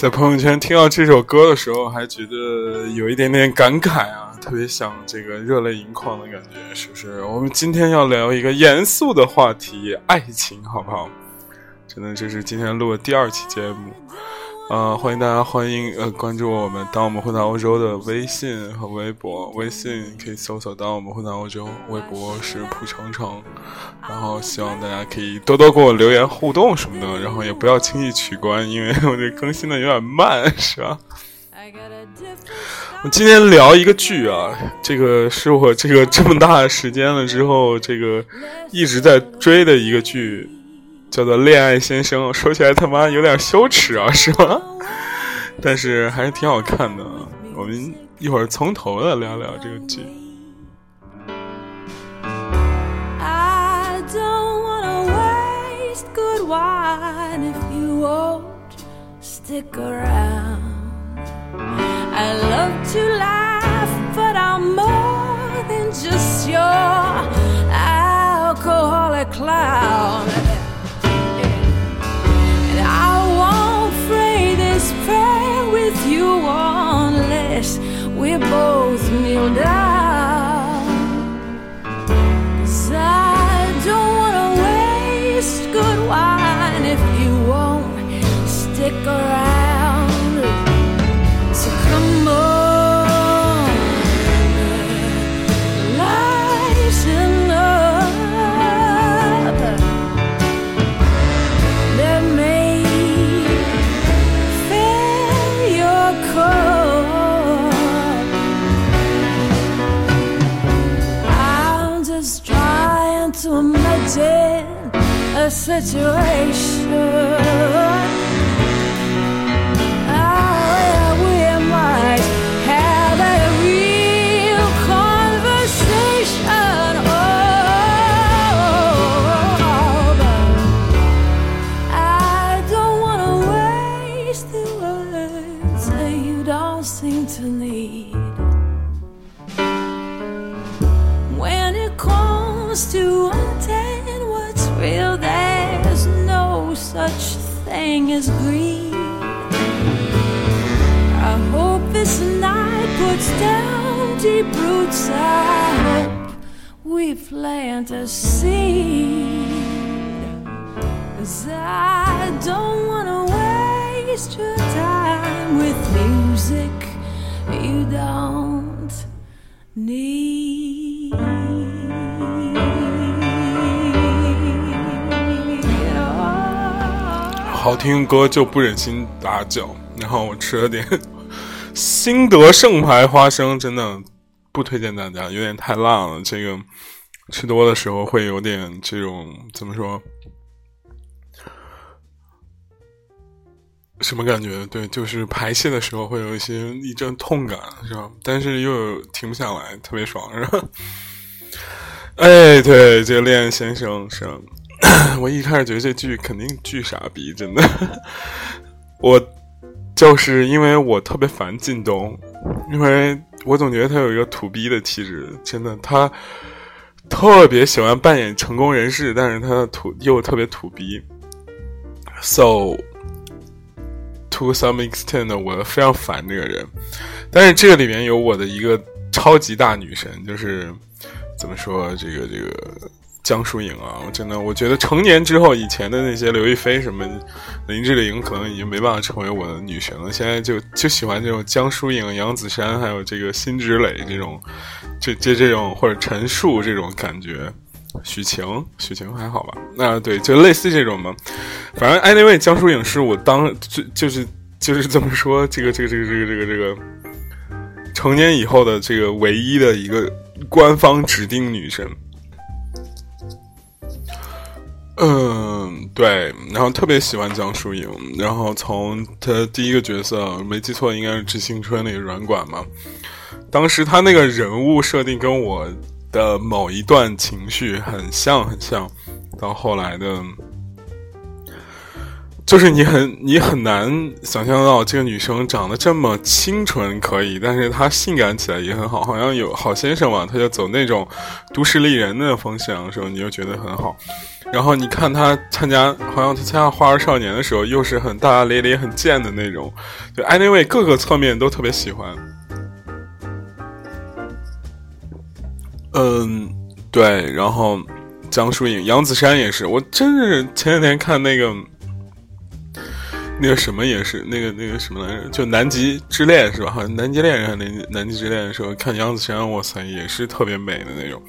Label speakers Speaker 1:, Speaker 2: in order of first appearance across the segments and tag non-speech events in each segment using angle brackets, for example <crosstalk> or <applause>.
Speaker 1: 在朋友圈听到这首歌的时候，还觉得有一点点感慨啊，特别想这个热泪盈眶的感觉，是不是？我们今天要聊一个严肃的话题，爱情，好不好？真的，这是今天录的第二期节目。呃，欢迎大家欢迎呃关注我们，当我们混到欧洲的微信和微博。微信可以搜索“当我们混到欧洲”，微博是蒲程程。然后希望大家可以多多给我留言互动什么的，然后也不要轻易取关，因为 <laughs> 我这更新的有点慢，是吧？我今天聊一个剧啊，这个是我这个这么大时间了之后，这个一直在追的一个剧。叫做《恋爱先生》，<laughs> 说起来他妈有点羞耻啊，是吗？<laughs> 但是还是挺好看的。我们一会儿从头的聊聊这个剧。We both kneel down. Cause I don't wanna waste good wine if you won't stick around. to imagine a situation. 好听歌就不忍心打搅，然后我吃了点 新德盛牌花生，真的不推荐大家，有点太辣了。这个吃多的时候会有点这种怎么说？什么感觉？对，就是排泄的时候会有一些一阵痛感，是吧？但是又停不下来，特别爽，是吧？哎，对，这个恋爱先生是。我一开始觉得这剧肯定巨傻逼，真的。<laughs> 我就是因为我特别烦靳东，因为我总觉得他有一个土逼的气质，真的。他特别喜欢扮演成功人士，但是他的土又特别土逼。So to some extent，我非常烦这个人。但是这个里面有我的一个超级大女神，就是怎么说这个这个。江疏影啊，我真的，我觉得成年之后，以前的那些刘亦菲什么林志玲，可能已经没办法成为我的女神了。现在就就喜欢这种江疏影、杨子姗，还有这个辛芷蕾这种，这这这种或者陈数这种感觉。许晴，许晴还好吧？那对，就类似这种嘛。反正 anyway，江疏影是我当就就是就是怎么说，这个这个这个这个这个这个成年以后的这个唯一的一个官方指定女神。嗯，对，然后特别喜欢江疏影，然后从她第一个角色没记错，应该是《致青春》那个软管嘛。当时她那个人物设定跟我的某一段情绪很像，很像。到后来的，就是你很你很难想象到这个女生长得这么清纯可以，但是她性感起来也很好，好像有好先生嘛，他就走那种都市丽人的风向的，时候你就觉得很好。然后你看他参加，好像他参加《花儿少年》的时候，又是很大大咧咧、很贱的那种。就 anyway，各个侧面都特别喜欢。嗯，对，然后江疏影、杨子姗也是。我真是前两天看那个那个什么也是那个那个什么来着，就《南极之恋》是吧？好像《南极恋人》还是《南南极之恋》的时候，看杨子姗，哇塞，也是特别美的那种。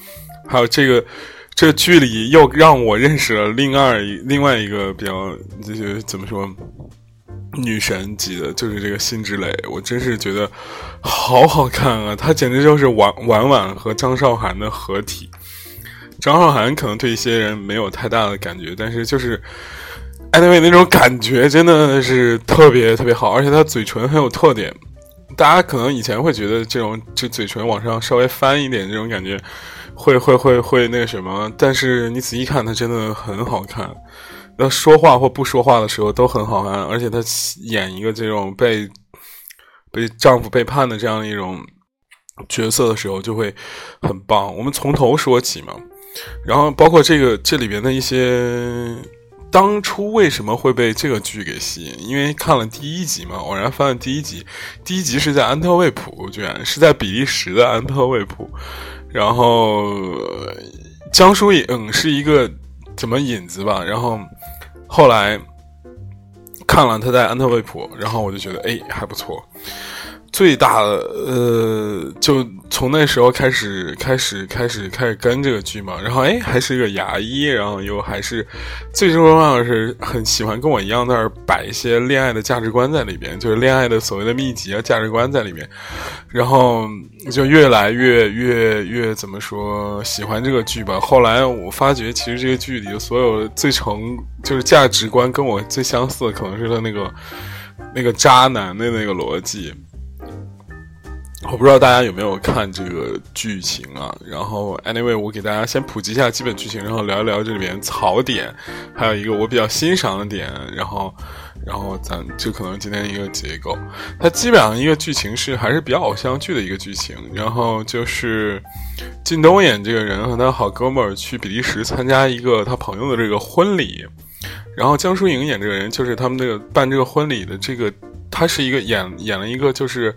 Speaker 1: 还有这个。这剧里又让我认识了另外另外一个比较就是怎么说女神级的，就是这个辛芷蕾。我真是觉得好好看啊！她简直就是婉婉婉和张韶涵的合体。张韶涵可能对一些人没有太大的感觉，但是就是艾薇那种感觉真的是特别特别好，而且她嘴唇很有特点。大家可能以前会觉得这种就嘴唇往上稍微翻一点这种感觉。会会会会那个什么，但是你仔细看，他真的很好看。那说话或不说话的时候都很好看，而且他演一个这种被被丈夫背叛的这样一种角色的时候就会很棒。我们从头说起嘛，然后包括这个这里边的一些当初为什么会被这个剧给吸引？因为看了第一集嘛，偶然发现第一集，第一集是在安特卫普，居然是在比利时的安特卫普。然后江疏影是一个怎么引子吧？然后后来看了他在安特卫普，然后我就觉得哎还不错。最大的呃，就从那时候开始，开始，开始，开始跟这个剧嘛。然后哎，还是一个牙医，然后又还是最重要的是很喜欢跟我一样在那儿摆一些恋爱的价值观在里边，就是恋爱的所谓的秘籍啊价值观在里面。然后就越来越越越怎么说喜欢这个剧吧。后来我发觉，其实这个剧里所有最成就是价值观跟我最相似的，可能是他那个那个渣男的那个逻辑。我不知道大家有没有看这个剧情啊？然后，anyway，我给大家先普及一下基本剧情，然后聊一聊这里面槽点，还有一个我比较欣赏的点，然后，然后咱就可能今天一个结构。它基本上一个剧情是还是比较偶像剧的一个剧情，然后就是靳东演这个人和他好哥们儿去比利时参加一个他朋友的这个婚礼，然后江疏影演这个人就是他们这个办这个婚礼的这个。他是一个演演了一个就是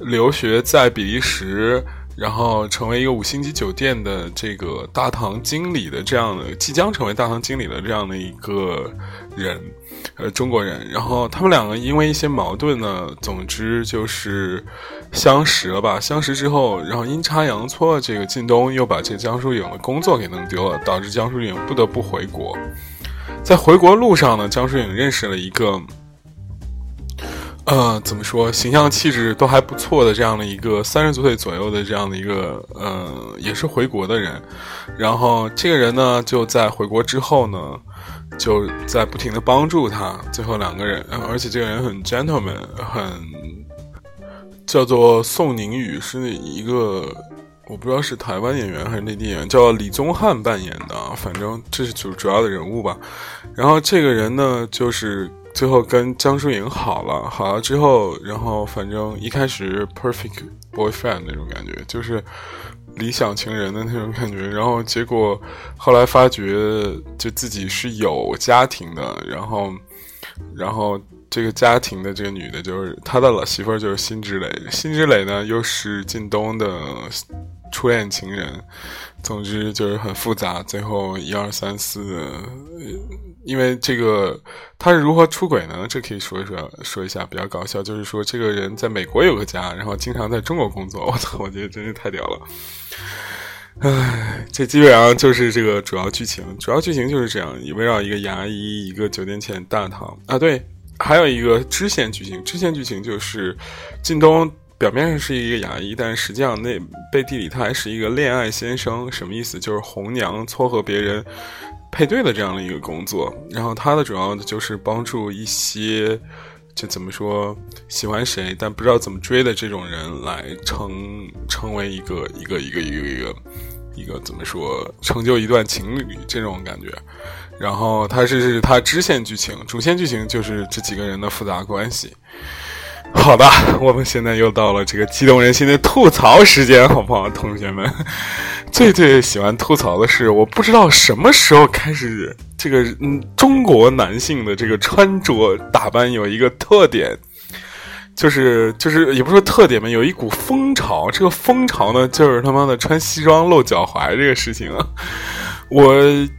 Speaker 1: 留学在比利时，然后成为一个五星级酒店的这个大堂经理的这样的即将成为大堂经理的这样的一个人，呃，中国人。然后他们两个因为一些矛盾呢，总之就是相识了吧。相识之后，然后阴差阳错，这个靳东又把这个江疏影的工作给弄丢了，导致江疏影不得不回国。在回国路上呢，江疏影认识了一个。呃，怎么说，形象气质都还不错的这样的一个三十多岁左右的这样的一个呃，也是回国的人，然后这个人呢，就在回国之后呢，就在不停的帮助他，最后两个人，而且这个人很 gentleman，很叫做宋宁宇，是一个我不知道是台湾演员还是内地演员，叫李宗翰扮演的，反正这是主主要的人物吧，然后这个人呢，就是。最后跟江疏影好了，好了之后，然后反正一开始 perfect boyfriend 那种感觉，就是理想情人的那种感觉。然后结果后来发觉，就自己是有家庭的。然后，然后这个家庭的这个女的，就是他的老媳妇儿，就是辛芷蕾。辛芷蕾呢，又是靳东的初恋情人。总之就是很复杂。最后一二三四。因为这个他是如何出轨呢？这可以说一说，说一下比较搞笑，就是说这个人在美国有个家，然后经常在中国工作。<laughs> 我操，我觉得真是太屌了。唉，这基本上就是这个主要剧情，主要剧情就是这样，围绕一个牙医，一个酒店前大堂啊，对，还有一个支线剧情，支线剧情就是靳东表面上是一个牙医，但实际上那背地里他还是一个恋爱先生，什么意思？就是红娘撮合别人。配对的这样的一个工作，然后他的主要的就是帮助一些，就怎么说喜欢谁但不知道怎么追的这种人来成成为一个一个一个一个一个一个怎么说成就一段情侣这种感觉。然后他是他支线剧情，主线剧情就是这几个人的复杂关系。好的，我们现在又到了这个激动人心的吐槽时间，好不好，同学们？<laughs> 最最喜欢吐槽的是，我不知道什么时候开始，这个嗯，中国男性的这个穿着打扮有一个特点，就是就是也不说特点吧，有一股风潮。这个风潮呢，就是他妈的穿西装露脚踝这个事情啊。我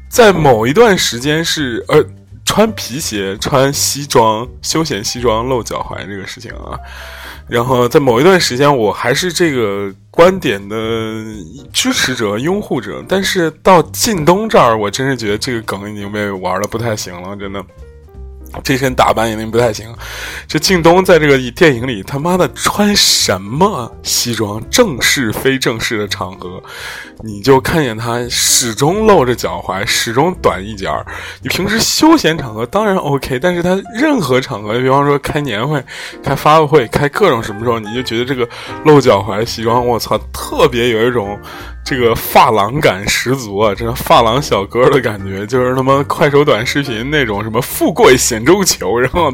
Speaker 1: 在某一段时间是呃。穿皮鞋、穿西装、休闲西装露脚踝这个事情啊，然后在某一段时间，我还是这个观点的支持者、拥护者，但是到靳东这儿，我真是觉得这个梗已经被玩的不太行了，真的。这身打扮一定不太行。这靳东在这个电影里，他妈的穿什么西装？正式非正式的场合，你就看见他始终露着脚踝，始终短一截儿。你平时休闲场合当然 OK，但是他任何场合，比方说开年会、开发布会、开各种什么时候，你就觉得这个露脚踝西装，我操，特别有一种。这个发廊感十足啊！真的发廊小哥的感觉，就是他妈快手短视频那种什么富贵险中求，然后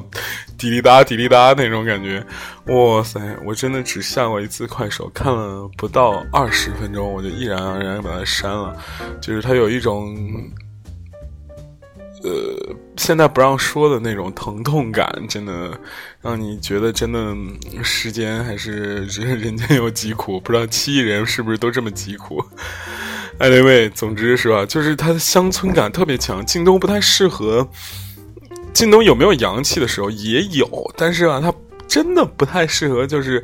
Speaker 1: 滴滴答滴滴答那种感觉。哇塞！我真的只下过一次快手，看了不到二十分钟，我就毅然而然把它删了。就是它有一种。呃，现在不让说的那种疼痛感，真的让你觉得真的时间还是人人间有疾苦，不知道七亿人是不是都这么疾苦。Anyway，总之是吧，就是它的乡村感特别强。靳东不太适合，靳东有没有洋气的时候也有，但是啊，他真的不太适合，就是。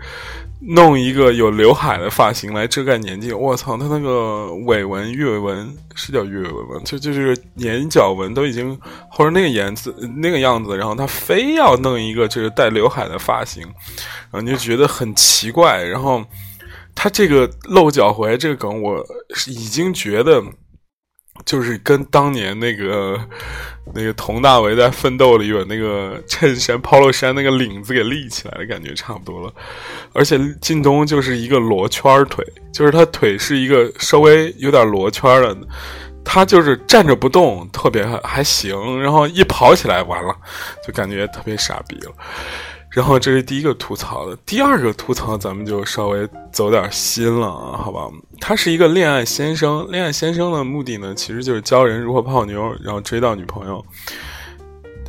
Speaker 1: 弄一个有刘海的发型来遮盖年纪，我操，他那个尾纹、鱼尾纹是叫鱼尾纹吗？就就是眼角纹都已经或者那个颜色、那个样子，然后他非要弄一个就是带刘海的发型，然后你就觉得很奇怪。然后他这个露脚踝这个梗，我已经觉得。就是跟当年那个那个佟大为在《奋斗》里有那个衬衫 polo 衫那个领子给立起来的感觉差不多了，而且靳东就是一个罗圈腿，就是他腿是一个稍微有点罗圈的，他就是站着不动特别还行，然后一跑起来完了就感觉特别傻逼了。然后这是第一个吐槽的，第二个吐槽咱们就稍微走点心了啊，好吧？他是一个恋爱先生，恋爱先生的目的呢，其实就是教人如何泡妞，然后追到女朋友。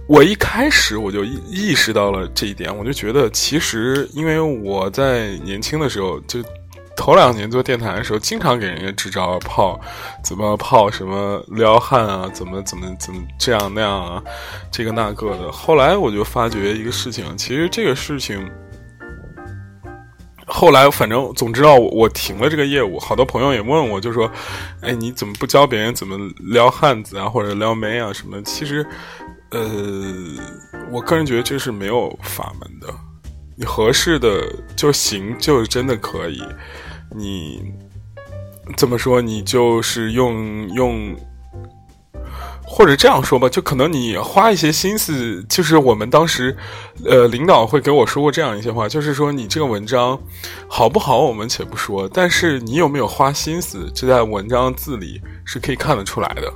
Speaker 1: 我一开始我就意识到了这一点，我就觉得其实因为我在年轻的时候就。头两年做电台的时候，经常给人家支招泡，怎么泡什么撩汉啊，怎么怎么怎么这样那样啊，这个那个的。后来我就发觉一个事情，其实这个事情，后来反正总之道，我停了这个业务。好多朋友也问我，就说：“哎，你怎么不教别人怎么撩汉子啊，或者撩妹啊什么？”其实，呃，我个人觉得这是没有法门的。你合适的就行，就真的可以。你怎么说？你就是用用，或者这样说吧，就可能你花一些心思。就是我们当时，呃，领导会给我说过这样一些话，就是说你这个文章好不好，我们且不说，但是你有没有花心思，这在文章字里是可以看得出来的。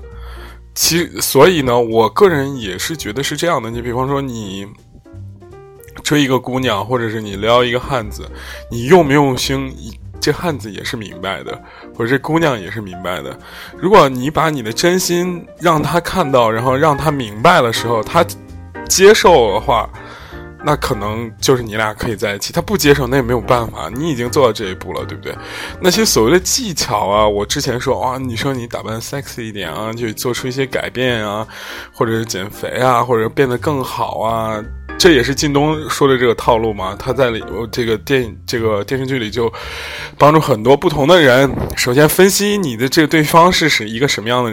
Speaker 1: 其所以呢，我个人也是觉得是这样的。你比方说你。追一个姑娘，或者是你撩一个汉子，你用不用心，这汉子也是明白的，或者这姑娘也是明白的。如果你把你的真心让他看到，然后让他明白的时候，他接受的话，那可能就是你俩可以在一起。他不接受，那也没有办法，你已经做到这一步了，对不对？那些所谓的技巧啊，我之前说啊，你说你打扮 sexy 一点啊，就做出一些改变啊，或者是减肥啊，或者变得更好啊。这也是靳东说的这个套路嘛？他在里这个电这个电视剧里就帮助很多不同的人，首先分析你的这个对方是是一个什么样的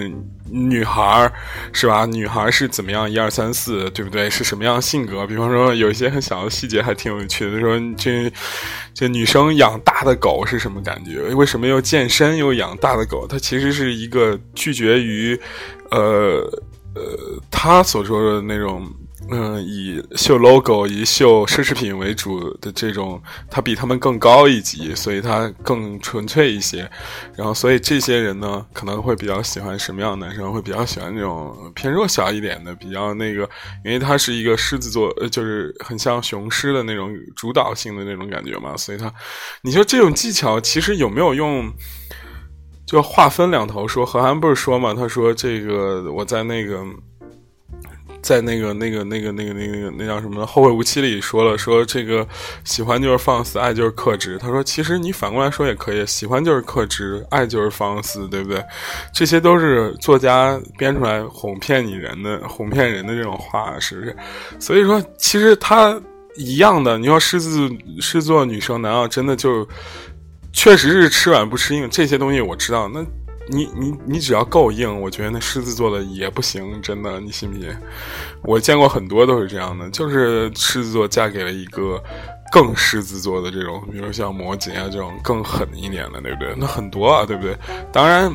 Speaker 1: 女孩是吧？女孩是怎么样？一二三四，对不对？是什么样性格？比方说有一些很小的细节还挺有趣的，说这这女生养大的狗是什么感觉？为什么又健身又养大的狗？它其实是一个拒绝于呃呃他所说的那种。嗯，以秀 logo、以秀奢侈品为主的这种，它比他们更高一级，所以它更纯粹一些。然后，所以这些人呢，可能会比较喜欢什么样的男生？会比较喜欢那种偏弱小一点的，比较那个，因为他是一个狮子座，就是很像雄狮的那种主导性的那种感觉嘛。所以他，你说这种技巧其实有没有用？就话分两头说。何涵不是说嘛？他说这个我在那个。在那个、那个、那个、那个、那个、那叫什么《后会无期》里说了，说这个喜欢就是放肆，爱就是克制。他说，其实你反过来说也可以，喜欢就是克制，爱就是放肆，对不对？这些都是作家编出来哄骗你人的、哄骗人的这种话，是不是？所以说，其实他一样的。你说狮子狮子座女生，难道真的就确实是吃软不吃硬？这些东西我知道，那。你你你只要够硬，我觉得那狮子座的也不行，真的，你信不信？我见过很多都是这样的，就是狮子座嫁给了一个更狮子座的这种，比如像摩羯啊这种更狠一点的，对不对？那很多啊，对不对？当然，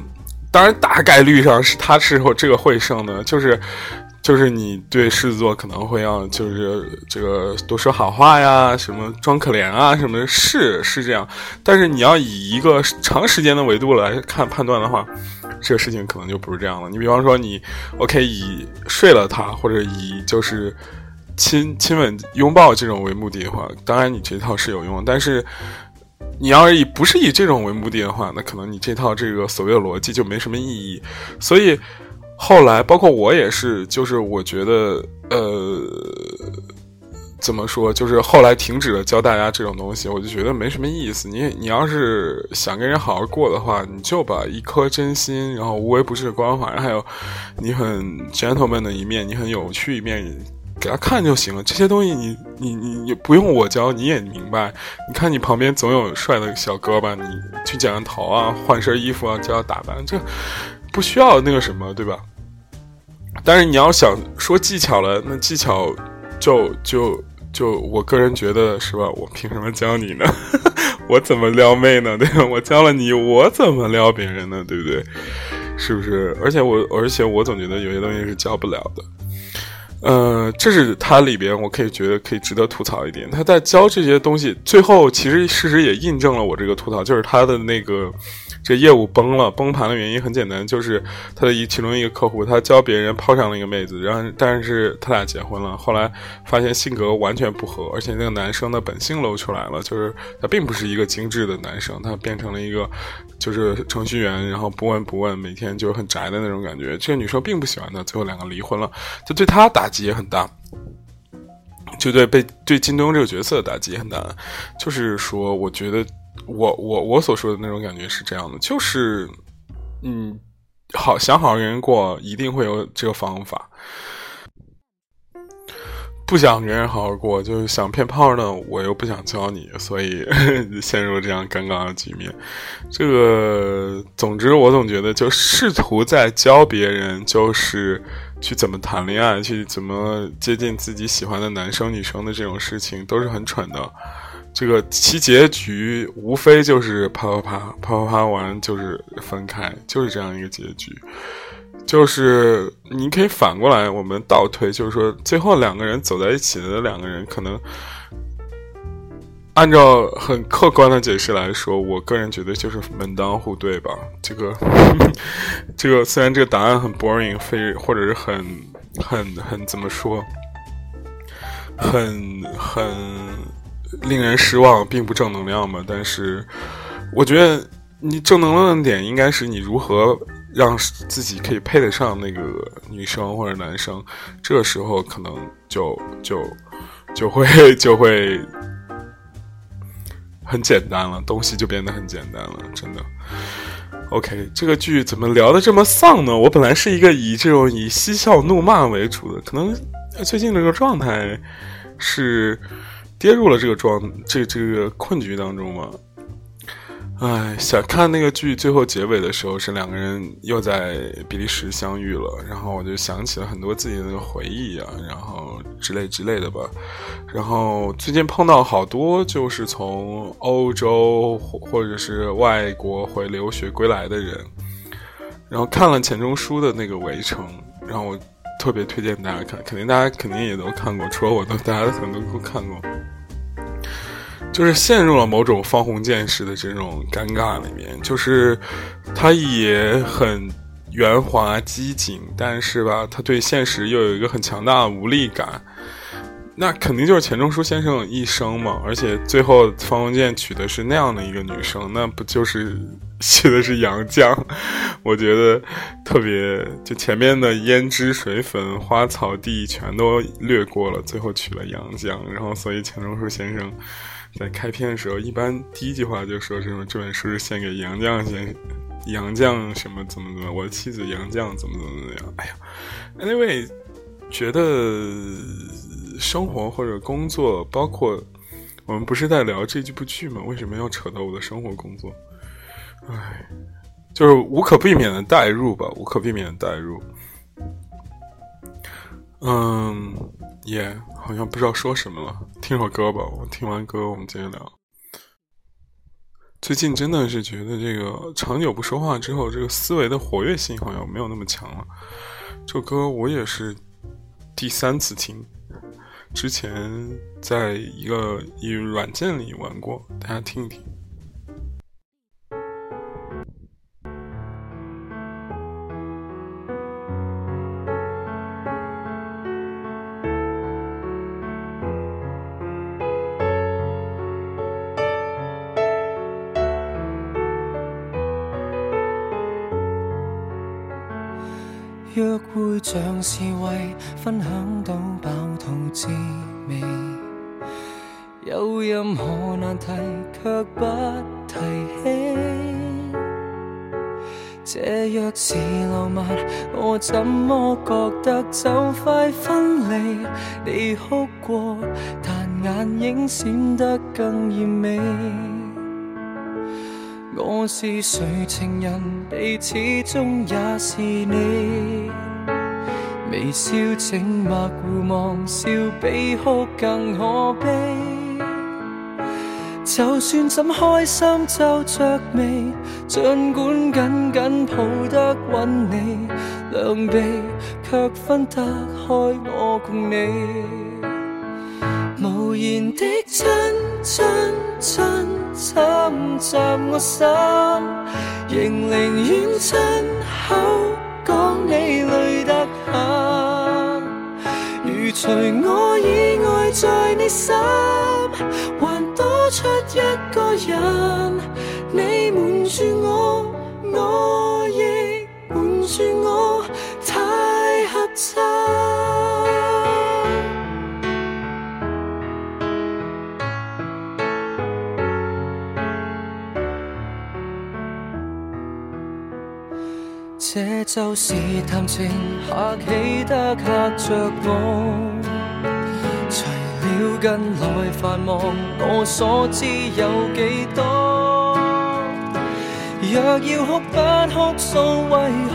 Speaker 1: 当然大概率上是他是这个会胜的，就是。就是你对狮子座可能会要就是这个多说好话呀，什么装可怜啊，什么是是这样，但是你要以一个长时间的维度来看判断的话，这个事情可能就不是这样了。你比方说你，OK，以睡了他或者以就是亲亲吻拥抱这种为目的的话，当然你这套是有用，但是你要是以不是以这种为目的的话，那可能你这套这个所谓的逻辑就没什么意义，所以。后来，包括我也是，就是我觉得，呃，怎么说，就是后来停止了教大家这种东西，我就觉得没什么意思。你你要是想跟人好好过的话，你就把一颗真心，然后无微不至的关怀，还有你很 gentleman 的一面，你很有趣一面，给他看就行了。这些东西，你你你你不用我教，你也明白。你看你旁边总有帅的小哥吧，你去剪个头啊，换身衣服啊，教他打扮，这不需要那个什么，对吧？但是你要想说技巧了，那技巧就就就我个人觉得是吧？我凭什么教你呢？<laughs> 我怎么撩妹呢？对吧？我教了你，我怎么撩别人呢？对不对？是不是？而且我而且我总觉得有些东西是教不了的。呃，这是他里边我可以觉得可以值得吐槽一点。他在教这些东西，最后其实事实也印证了我这个吐槽，就是他的那个。这业务崩了，崩盘的原因很简单，就是他的一其中一个客户，他教别人泡上了一个妹子，然后但是他俩结婚了，后来发现性格完全不合，而且那个男生的本性露出来了，就是他并不是一个精致的男生，他变成了一个就是程序员，然后不闻不问，每天就很宅的那种感觉。这个女生并不喜欢他，最后两个离婚了，这对他打击也很大，就对被对金东这个角色打击也很大，就是说，我觉得。我我我所说的那种感觉是这样的，就是，嗯，好想好好跟人过，一定会有这个方法；不想跟人好好过，就是想骗炮呢，我又不想教你，所以 <laughs> 陷入这样尴尬的局面。这个，总之，我总觉得，就试图在教别人，就是去怎么谈恋爱，去怎么接近自己喜欢的男生女生的这种事情，都是很蠢的。这个其结局无非就是啪啪啪啪啪啪完就是分开，就是这样一个结局。就是你可以反过来，我们倒推，就是说最后两个人走在一起的两个人，可能按照很客观的解释来说，我个人觉得就是门当户对吧。这个这个虽然这个答案很 boring，非或者是很很很怎么说，很很。令人失望，并不正能量嘛。但是，我觉得你正能量的点应该是你如何让自己可以配得上那个女生或者男生。这时候可能就就就会就会很简单了，东西就变得很简单了。真的，OK，这个剧怎么聊的这么丧呢？我本来是一个以这种以嬉笑怒骂为主的，可能最近这个状态是。跌入了这个状这这个困局当中嘛，哎，想看那个剧最后结尾的时候是两个人又在比利时相遇了，然后我就想起了很多自己的那个回忆啊，然后之类之类的吧。然后最近碰到好多就是从欧洲或者是外国回留学归来的人，然后看了钱钟书的那个《围城》，然后我特别推荐大家看，肯定大家肯定也都看过，除了我都大家可能都看过。就是陷入了某种方鸿渐式的这种尴尬里面，就是他也很圆滑机警，但是吧，他对现实又有一个很强大的无力感。那肯定就是钱钟书先生一生嘛，而且最后方鸿渐娶的是那样的一个女生，那不就是 <laughs> 写的是杨绛，我觉得特别，就前面的胭脂水粉花草地全都略过了，最后取了杨绛，然后所以钱钟书先生在开篇的时候，一般第一句话就说什么这本书是献给杨绛先生，杨绛什么怎么怎么，我的妻子杨绛怎么怎么怎么样，哎呀，anyway，觉得生活或者工作，包括我们不是在聊这部剧吗？为什么要扯到我的生活工作？唉，就是无可避免的代入吧，无可避免的代入。嗯，也好像不知道说什么了，听首歌吧。我听完歌，我们接着聊。最近真的是觉得这个长久不说话之后，这个思维的活跃性好像没有那么强了。这歌我也是第三次听，之前在一个一软件里玩过，大家听一听。
Speaker 2: 像是为分享到饱肚滋味，有任何难题却不提起。这若是浪漫，我怎么觉得就快分离？你哭过，但眼影闪得更艳美。我是谁情人，你始终也是你。微笑静默互望，笑比哭更可悲。就算怎开心皱着眉，尽管紧紧抱得稳你，两臂却分得开我共你。无言的亲亲亲。侵袭我心，仍宁愿亲口讲你累得。除我以外在你心，还多出一个人，你瞒住我，我亦瞒住我，太合衬。这就是谈情客气得吓着我，除了近来繁忙，我所知有几多？若要哭不哭诉，为何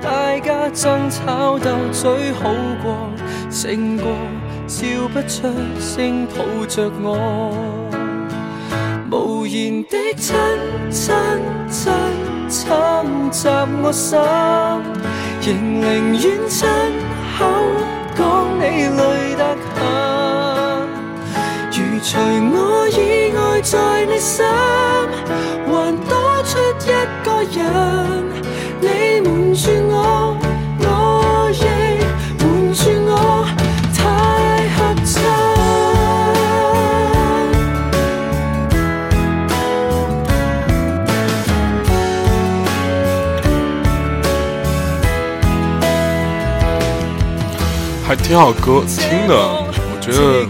Speaker 2: 大家争吵斗嘴好过，胜过笑不出声抱着我，无言的亲亲亲。侵袭我心，仍宁愿亲口讲你累得很。如除我以外在你心，还多出一个人，你瞒住，我
Speaker 1: 还挺好歌听的，我觉得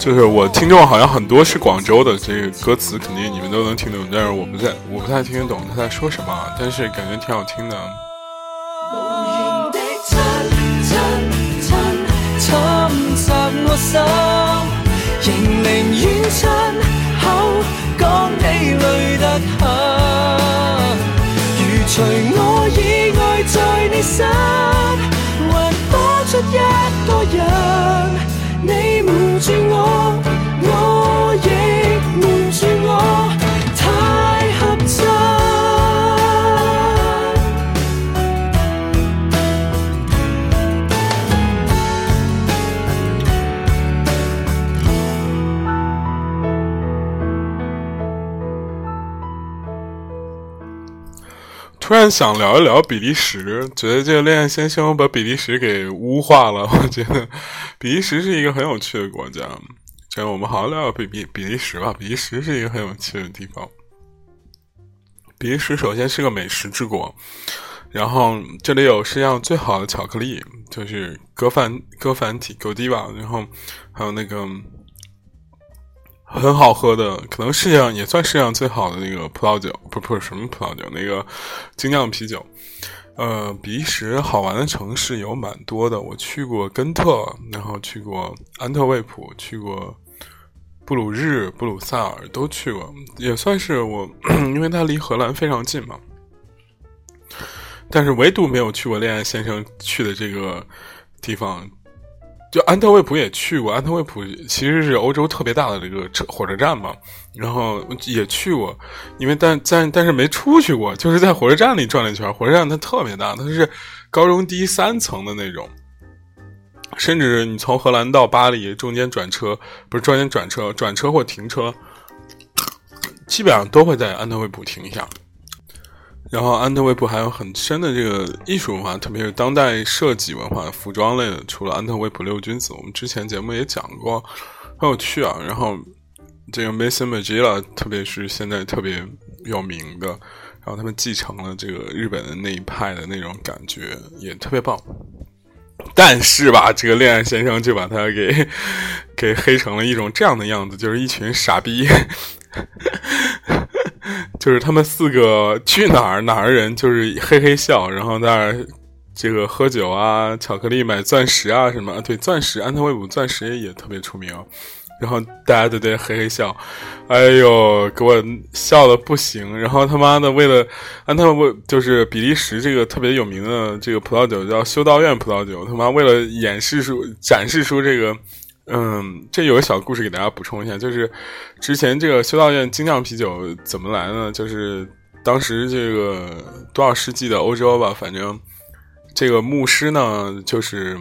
Speaker 1: 就是我听众好像很多是广州的，这个歌词肯定你们都能听懂，但是我不太我不太听得懂他在说什么，但是感觉挺好听的。
Speaker 2: 一个人，你瞒住，我
Speaker 1: 突然想聊一聊比利时，觉得这个恋爱先生把比利时给污化了。<laughs> 我觉得比利时是一个很有趣的国家，这样我们好好聊聊比比比利时吧。比利时是一个很有趣的地方。比利时首先是个美食之国，然后这里有世界上最好的巧克力，就是格凡格凡体格迪瓦然后还有那个很好喝的，可能世界上也算世界上最好的那个葡萄酒，不不是什么葡萄酒，那个精酿啤酒。呃，比利时好玩的城市有蛮多的，我去过根特，然后去过安特卫普，去过布鲁日、布鲁塞尔都去过，也算是我，<clears throat> 因为它离荷兰非常近嘛。但是唯独没有去过恋爱先生去的这个地方。就安特卫普也去过，安特卫普其实是欧洲特别大的这个车火车站嘛，然后也去过，因为但但但是没出去过，就是在火车站里转了一圈。火车站它特别大，它是高中低三层的那种，甚至你从荷兰到巴黎中间转车，不是中间转车，转车或停车，基本上都会在安特卫普停一下。然后安特卫普还有很深的这个艺术文化，特别是当代设计文化、服装类的。除了安特卫普六君子，我们之前节目也讲过，很有趣啊。然后这个 Maison Margiela，特别是现在特别有名的，然后他们继承了这个日本的那一派的那种感觉，也特别棒。但是吧，这个恋爱先生就把他给给黑成了一种这样的样子，就是一群傻逼。<laughs> 就是他们四个去哪儿哪儿人，就是嘿嘿笑，然后在那儿这个喝酒啊，巧克力买钻石啊什么？对，钻石，安特卫普钻石也特别出名。然后大家都在嘿嘿笑，哎呦，给我笑的不行。然后他妈的，为了安特卫就是比利时这个特别有名的这个葡萄酒叫修道院葡萄酒，他妈为了演示出展示出这个。嗯，这有个小故事给大家补充一下，就是之前这个修道院精酿啤酒怎么来呢？就是当时这个多少世纪的欧洲吧，反正这个牧师呢，就是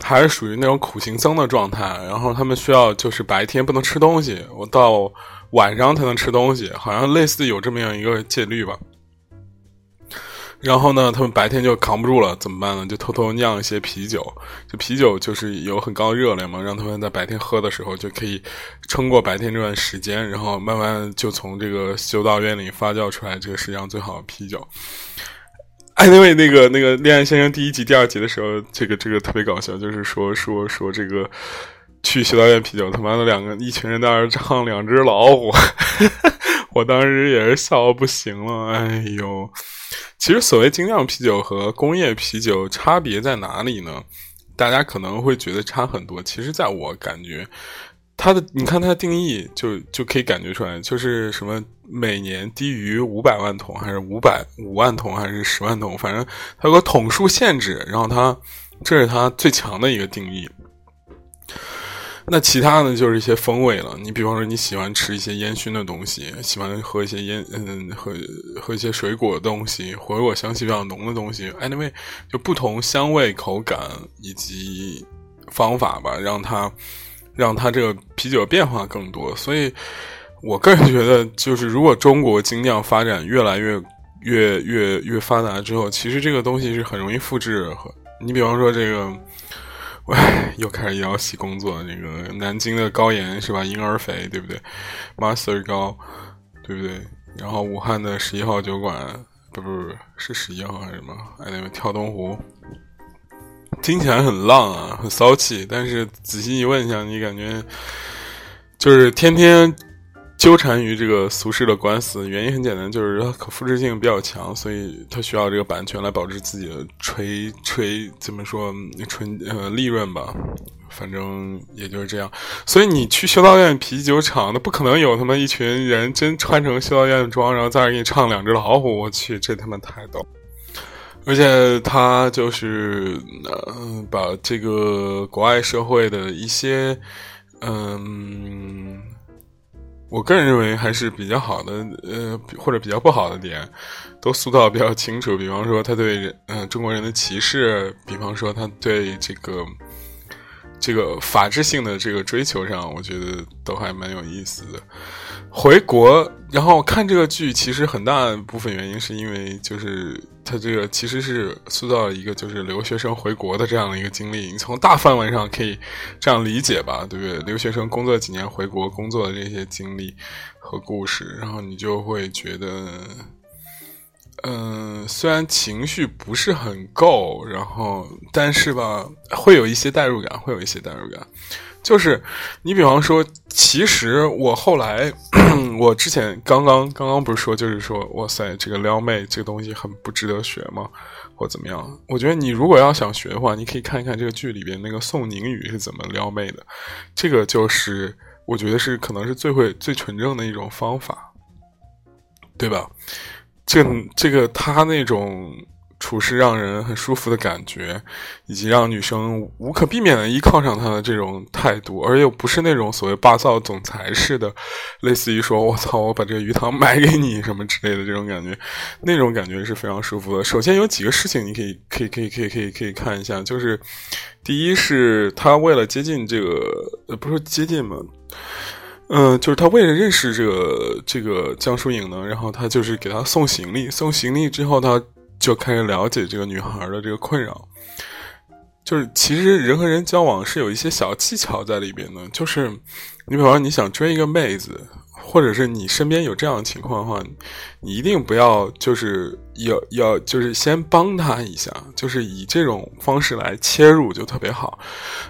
Speaker 1: 还是属于那种苦行僧的状态，然后他们需要就是白天不能吃东西，我到晚上才能吃东西，好像类似有这么样一个戒律吧。然后呢，他们白天就扛不住了，怎么办呢？就偷偷酿一些啤酒。就啤酒就是有很高热量嘛，让他们在白天喝的时候就可以撑过白天这段时间，然后慢慢就从这个修道院里发酵出来这个世界上最好的啤酒。<laughs> 哎，那位那个那个恋爱先生第一集、第二集的时候，这个这个特别搞笑，就是说说说这个去修道院啤酒，他妈的两个一群人在那儿唱两只老虎，<laughs> 我当时也是笑不行了，哎呦。其实，所谓精酿啤酒和工业啤酒差别在哪里呢？大家可能会觉得差很多。其实，在我感觉，它的你看它的定义就就可以感觉出来，就是什么每年低于五百万桶，还是五百五万桶，还是十万桶，反正它有个桶数限制。然后它这是它最强的一个定义。那其他的就是一些风味了。你比方说你喜欢吃一些烟熏的东西，喜欢喝一些烟，嗯，喝喝一些水果的东西，水果香气比较浓的东西。Anyway，就不同香味、口感以及方法吧，让它让它这个啤酒变化更多。所以，我个人觉得，就是如果中国精酿发展越来越越越越发达之后，其实这个东西是很容易复制和。你比方说这个。喂，<laughs> 又开始要洗工作。那个南京的高盐是吧？婴儿肥对不对？Master 高对不对？然后武汉的十一号酒馆，不不不，是十一号还是什么？哎，那个跳东湖，听起来很浪啊，很骚气。但是仔细一问一下，你感觉就是天天。纠缠于这个俗世的官司，原因很简单，就是它可复制性比较强，所以它需要这个版权来保持自己的垂垂怎么说纯呃利润吧，反正也就是这样。所以你去修道院啤酒厂，那不可能有他妈一群人真穿成修道院的装，然后在那给你唱两只老虎，我去，这他妈太逗。而且他就是呃把这个国外社会的一些嗯。我个人认为还是比较好的，呃，或者比较不好的点，都塑造比较清楚。比方说，他对呃中国人的歧视；比方说，他对这个这个法治性的这个追求上，我觉得都还蛮有意思的。回国，然后看这个剧，其实很大部分原因是因为，就是他这个其实是塑造了一个就是留学生回国的这样的一个经历。你从大范围上可以这样理解吧，对不对？留学生工作几年回国工作的这些经历和故事，然后你就会觉得。嗯，虽然情绪不是很够，然后但是吧，会有一些代入感，会有一些代入感。就是你比方说，其实我后来，<clears throat> 我之前刚刚刚刚不是说，就是说，哇塞，这个撩妹这个东西很不值得学吗？或怎么样？我觉得你如果要想学的话，你可以看一看这个剧里边那个宋宁宇是怎么撩妹的。这个就是我觉得是可能是最会最纯正的一种方法，对吧？这个这个他那种处事让人很舒服的感觉，以及让女生无可避免的依靠上他的这种态度，而又不是那种所谓霸道总裁式的，类似于说“我操，我把这个鱼塘买给你”什么之类的这种感觉，那种感觉是非常舒服的。首先有几个事情你可以可以可以可以可以可以看一下，就是第一是他为了接近这个，呃，不是接近嘛。嗯，就是他为了认识这个这个江疏影呢，然后他就是给他送行李，送行李之后，他就开始了解这个女孩的这个困扰。就是其实人和人交往是有一些小技巧在里边的，就是你比方说你想追一个妹子。或者是你身边有这样的情况的话，你一定不要就是要要就是先帮他一下，就是以这种方式来切入就特别好。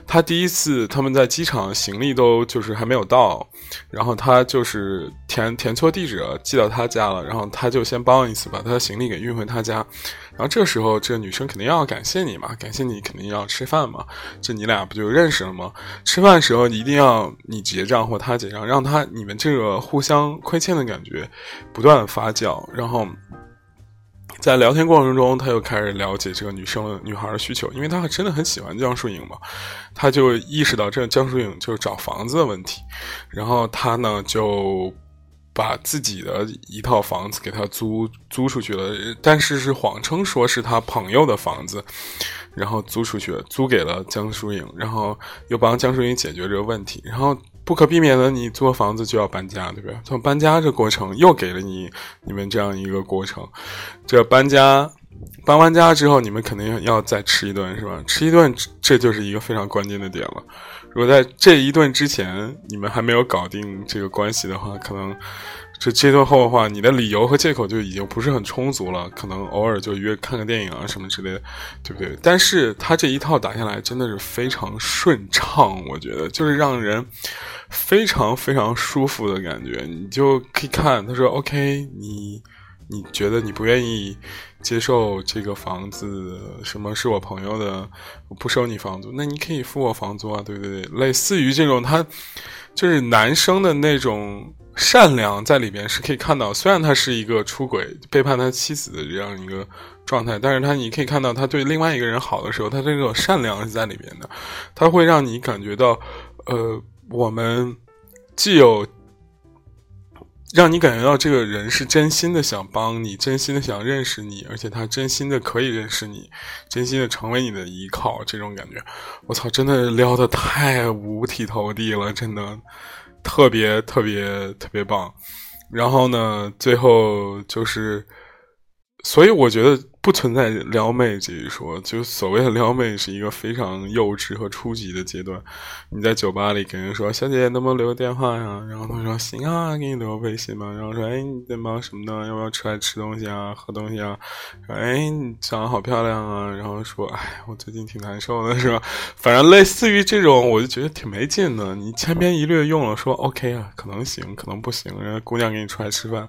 Speaker 1: 他第一次他们在机场行李都就是还没有到，然后他就是填填错地址，寄到他家了，然后他就先帮一次，把他的行李给运回他家。然后这时候，这女生肯定要感谢你嘛，感谢你肯定要吃饭嘛，这你俩不就认识了吗？吃饭的时候一定要你结账或他结账，让他你们这个互相亏欠的感觉不断发酵。然后在聊天过程中，他又开始了解这个女生女孩的需求，因为他真的很喜欢江疏影嘛，他就意识到这江疏影就是找房子的问题，然后他呢就。把自己的一套房子给他租租出去了，但是是谎称说是他朋友的房子，然后租出去，租给了江疏影，然后又帮江疏影解决这个问题，然后不可避免的，你租房子就要搬家，对不对？从搬家这过程又给了你你们这样一个过程，这搬家搬完家之后，你们肯定要再吃一顿，是吧？吃一顿，这就是一个非常关键的点了。如果在这一顿之前你们还没有搞定这个关系的话，可能这这顿后的话，你的理由和借口就已经不是很充足了。可能偶尔就约看个电影啊什么之类的，对不对？但是他这一套打下来真的是非常顺畅，我觉得就是让人非常非常舒服的感觉。你就可以看他说：“OK，你。”你觉得你不愿意接受这个房子？什么是我朋友的？我不收你房租，那你可以付我房租啊，对不对？类似于这种，他就是男生的那种善良在里边是可以看到。虽然他是一个出轨、背叛他妻子的这样一个状态，但是他你可以看到他对另外一个人好的时候，他这种善良是在里边的。他会让你感觉到，呃，我们既有。让你感觉到这个人是真心的想帮你，真心的想认识你，而且他真心的可以认识你，真心的成为你的依靠，这种感觉，我操，真的撩的太五体投地了，真的特别特别特别棒。然后呢，最后就是，所以我觉得。不存在撩妹这一说，就所谓的撩妹是一个非常幼稚和初级的阶段。你在酒吧里跟人说：“小姐姐，能不能留个电话呀？”然后他说：“行啊，给你留个微信吧。”然后说：“哎，你在忙什么呢？要不要出来吃东西啊？喝东西啊？”说：“哎，你长得好漂亮啊！”然后说：“哎，我最近挺难受的，是吧？”反正类似于这种，我就觉得挺没劲的。你千篇一律用了说 “OK 啊”，可能行，可能不行。人家姑娘给你出来吃饭。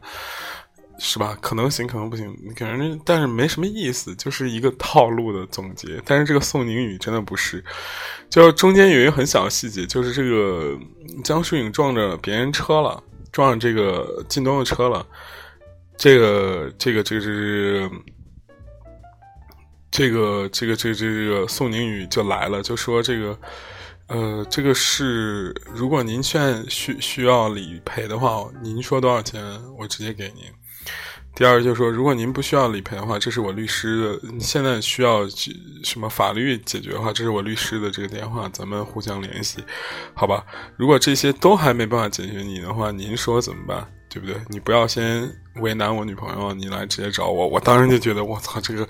Speaker 1: 是吧？可能行，可能不行。可能，但是没什么意思，就是一个套路的总结。但是这个宋宁宇真的不是，就中间有一个很小的细节，就是这个江疏影撞着别人车了，撞上这个靳东的车了。这个，这个，这个是这个，这个，这个，这个宋宁宇就来了，就说这个，呃，这个是如果您现在需需要理赔的话，您说多少钱，我直接给您。第二就是说，如果您不需要理赔的话，这是我律师的。现在需要什么法律解决的话，这是我律师的这个电话，咱们互相联系，好吧？如果这些都还没办法解决你的话，您说怎么办？对不对？你不要先为难我女朋友，你来直接找我。我当时就觉得，我操，这个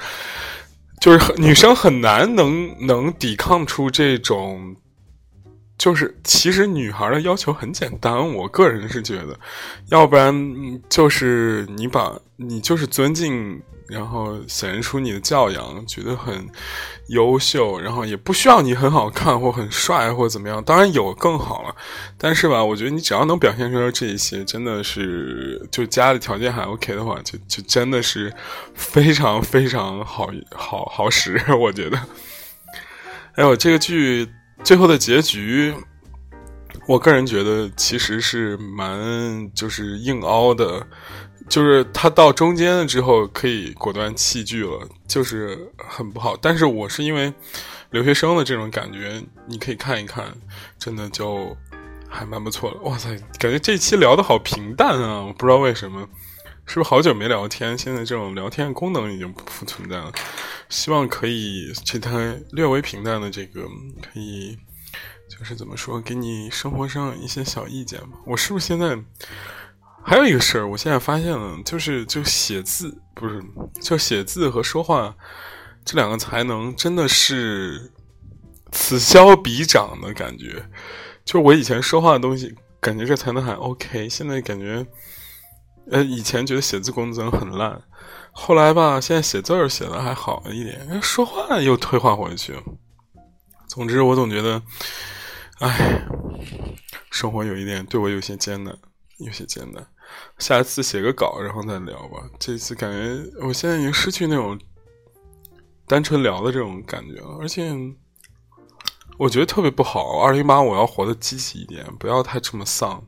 Speaker 1: 就是女生很难能能抵抗出这种。就是，其实女孩的要求很简单，我个人是觉得，要不然就是你把你就是尊敬，然后显示出你的教养，觉得很优秀，然后也不需要你很好看或很帅或怎么样，当然有更好了，但是吧，我觉得你只要能表现出来这一些，真的是就家里条件还 OK 的话，就就真的是非常非常好好好使，我觉得。哎呦，这个剧。最后的结局，我个人觉得其实是蛮就是硬凹的，就是他到中间了之后可以果断弃剧了，就是很不好。但是我是因为留学生的这种感觉，你可以看一看，真的就还蛮不错的。哇塞，感觉这期聊的好平淡啊！我不知道为什么，是不是好久没聊天？现在这种聊天功能已经不复存在了。希望可以这台略微平淡的这个，可以就是怎么说，给你生活上一些小意见吧。我是不是现在还有一个事儿？我现在发现了，就是就写字不是，就写字和说话这两个才能真的是此消彼长的感觉。就我以前说话的东西，感觉这才能还 OK，现在感觉呃，以前觉得写字功能很烂。后来吧，现在写字儿写的还好一点，说话又退化回去。总之，我总觉得，唉，生活有一点对我有些艰难，有些艰难。下一次写个稿，然后再聊吧。这次感觉我现在已经失去那种单纯聊的这种感觉了，而且我觉得特别不好。二零八，我要活得积极一点，不要太这么丧。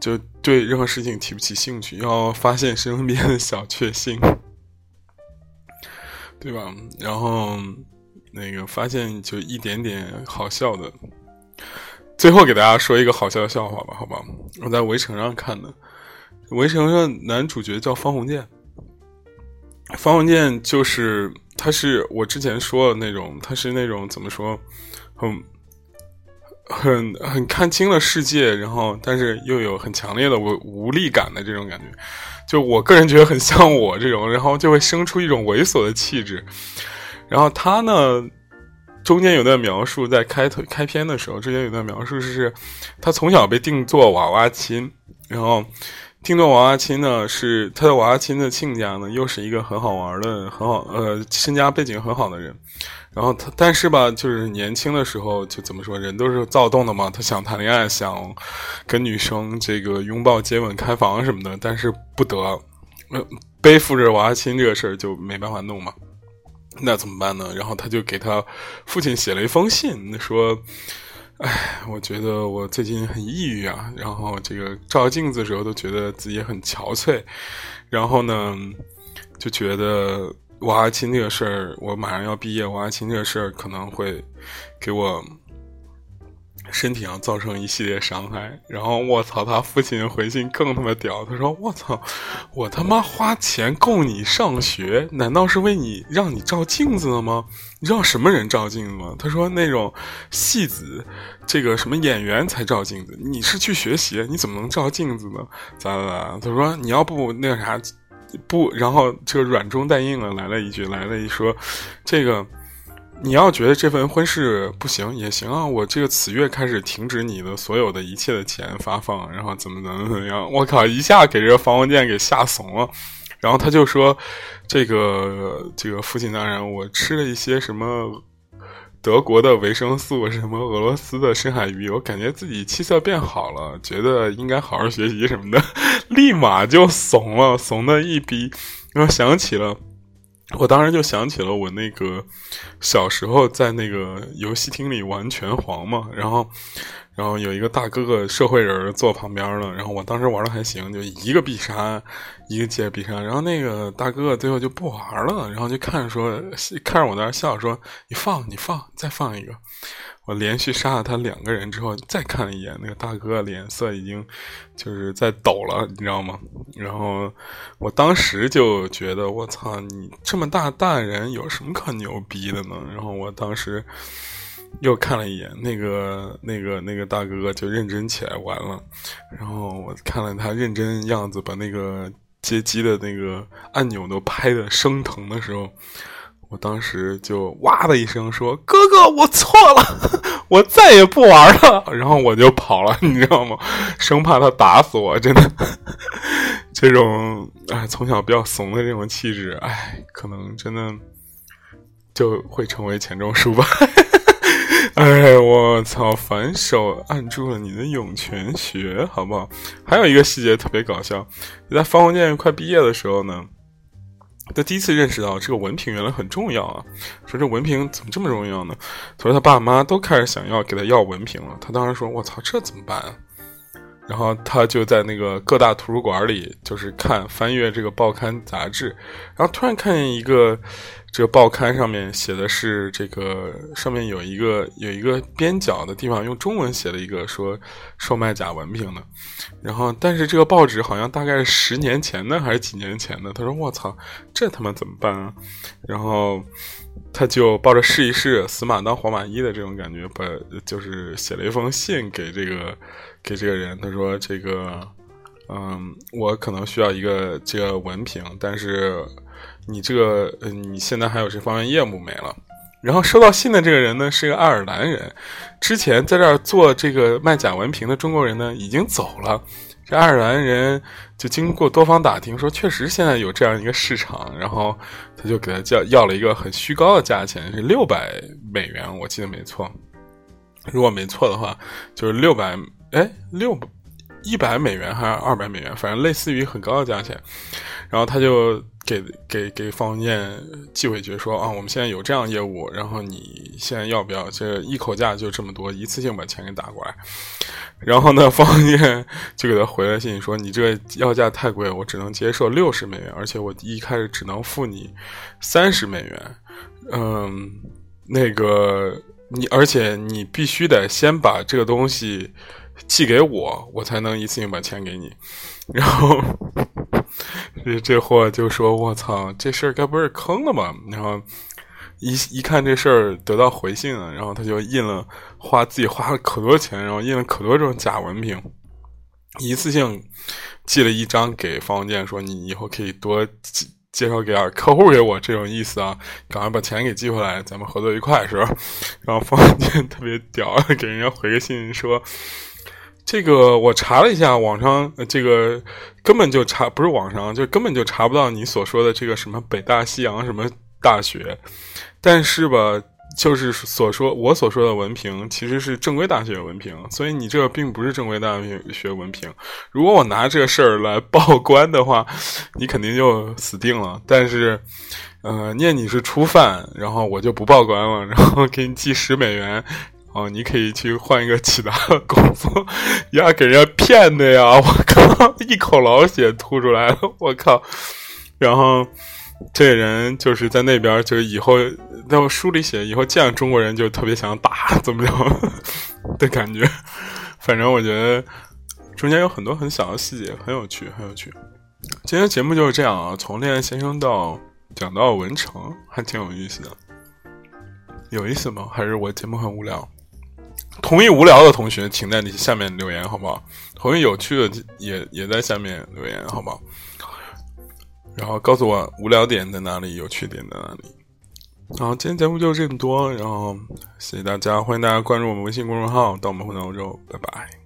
Speaker 1: 就对任何事情提不起兴趣，要发现身边的小确幸，对吧？然后那个发现就一点点好笑的。最后给大家说一个好笑的笑话吧，好吧？我在围城上看的，围城上男主角叫方鸿渐，方鸿渐就是他是我之前说的那种，他是那种怎么说，很。很很看清了世界，然后但是又有很强烈的无无力感的这种感觉，就我个人觉得很像我这种，然后就会生出一种猥琐的气质。然后他呢，中间有段描述，在开头开篇的时候，中间有段描述是，他从小被定做娃娃亲，然后定做娃娃亲呢，是他的娃娃亲的亲家呢，又是一个很好玩的、很好呃身家背景很好的人。然后他，但是吧，就是年轻的时候，就怎么说，人都是躁动的嘛。他想谈恋爱，想跟女生这个拥抱、接吻、开房什么的，但是不得，呃，背负着娃娃亲这个事儿就没办法弄嘛。那怎么办呢？然后他就给他父亲写了一封信，说：“哎，我觉得我最近很抑郁啊，然后这个照镜子的时候都觉得自己很憔悴，然后呢，就觉得。”娃娃亲这个事儿，我马上要毕业。娃娃亲这个事儿可能会给我身体上造成一系列伤害。然后我操，他父亲回信更他妈屌，他说：“我操，我他妈花钱供你上学，难道是为你让你照镜子的吗？你知道什么人照镜子吗？”他说：“那种戏子，这个什么演员才照镜子，你是去学习，你怎么能照镜子呢？咋咋咋？”他说：“你要不那个啥。”不，然后这个软中带硬的来了一句，来了一说，这个你要觉得这份婚事不行也行啊，我这个此月开始停止你的所有的一切的钱发放，然后怎么怎么怎么样，我靠，一下给这个房文健给吓怂了，然后他就说，这个这个父亲大人，我吃了一些什么。德国的维生素，<laughs> 什么俄罗斯的深海鱼，我感觉自己气色变好了，觉得应该好好学习什么的，<laughs> 立马就怂了，怂的一逼。然后想起了，我当时就想起了我那个小时候在那个游戏厅里玩拳皇嘛，然后。然后有一个大哥哥社会人坐旁边了，然后我当时玩的还行，就一个必杀，一个接必杀，然后那个大哥哥最后就不玩了，然后就看说，看着我在那笑说：“你放，你放，再放一个。”我连续杀了他两个人之后，再看了一眼那个大哥哥，脸色已经就是在抖了，你知道吗？然后我当时就觉得，我操，你这么大大人有什么可牛逼的呢？然后我当时又看了一眼那个那个那个大哥哥，就认真起来玩了。然后我看了他认真样子，把那个接机的那个按钮都拍的生疼的时候。我当时就哇的一声说：“哥哥，我错了，<laughs> 我再也不玩了。”然后我就跑了，你知道吗？生怕他打死我。真的，<laughs> 这种哎，从小比较怂的这种气质，哎，可能真的就会成为钱钟书吧。<laughs> 哎，我操！反手按住了你的涌泉穴，好不好？还有一个细节特别搞笑，在方鸿渐快毕业的时候呢。他第一次认识到这个文凭原来很重要啊！说这文凭怎么这么重要呢？他说他爸妈都开始想要给他要文凭了。他当时说：“我操，这怎么办？”啊？”然后他就在那个各大图书馆里，就是看翻阅这个报刊杂志，然后突然看见一个。这个报刊上面写的是这个，上面有一个有一个边角的地方，用中文写了一个说售卖假文凭的。然后，但是这个报纸好像大概是十年前的还是几年前的。他说：“我操，这他妈怎么办啊？”然后他就抱着试一试死马当活马医的这种感觉，把就是写了一封信给这个给这个人。他说：“这个，嗯，我可能需要一个这个文凭，但是。”你这个，嗯，你现在还有这方面业务没了？然后收到信的这个人呢，是个爱尔兰人，之前在这儿做这个卖假文凭的中国人呢，已经走了。这爱尔兰人就经过多方打听，说确实现在有这样一个市场，然后他就给他叫要了一个很虚高的价钱，是六百美元，我记得没错。如果没错的话，就是六百，哎，六百一百美元还是二百美元，反正类似于很高的价钱。然后他就。给给给方鸿渐寄回去说啊，我们现在有这样业务，然后你现在要不要？这一口价就这么多，一次性把钱给打过来。然后呢，方鸿渐就给他回了信说，你这要价太贵，我只能接受六十美元，而且我一开始只能付你三十美元。嗯，那个你，而且你必须得先把这个东西寄给我，我才能一次性把钱给你。然后。这这货就说：“我操，这事儿该不是坑了吧？”然后一一看这事儿得到回信了，然后他就印了，花自己花了可多钱，然后印了可多这种假文凭，一次性寄了一张给方鸿渐，说：“你以后可以多介绍给客户给我，这种意思啊，赶快把钱给寄回来，咱们合作愉快，是吧？” <laughs> 然后方鸿渐特别屌，<laughs> 给人家回个信说。这个我查了一下，网上这个根本就查不是网上，就根本就查不到你所说的这个什么北大西洋什么大学。但是吧，就是所说我所说的文凭其实是正规大学文凭，所以你这并不是正规大学文凭。如果我拿这个事儿来报官的话，你肯定就死定了。但是，呃，念你是初犯，然后我就不报官了，然后给你寄十美元。哦，你可以去换一个其他的工作，呀，给人家骗的呀！我靠，一口老血吐出来了，我靠！然后这人就是在那边，就是以后在我书里写，以后见了中国人就特别想打，怎么着 <laughs> 的感觉。反正我觉得中间有很多很小的细节，很有趣，很有趣。今天节目就是这样啊，从恋爱先生到讲到文成，还挺有意思的。有意思吗？还是我节目很无聊？同意无聊的同学，请在你下面留言，好不好？同意有趣的也也在下面留言，好不好？然后告诉我无聊点在哪里，有趣点在哪里。好今天节目就这么多，然后谢谢大家，欢迎大家关注我们微信公众号“到我们混蛋欧洲”，拜拜。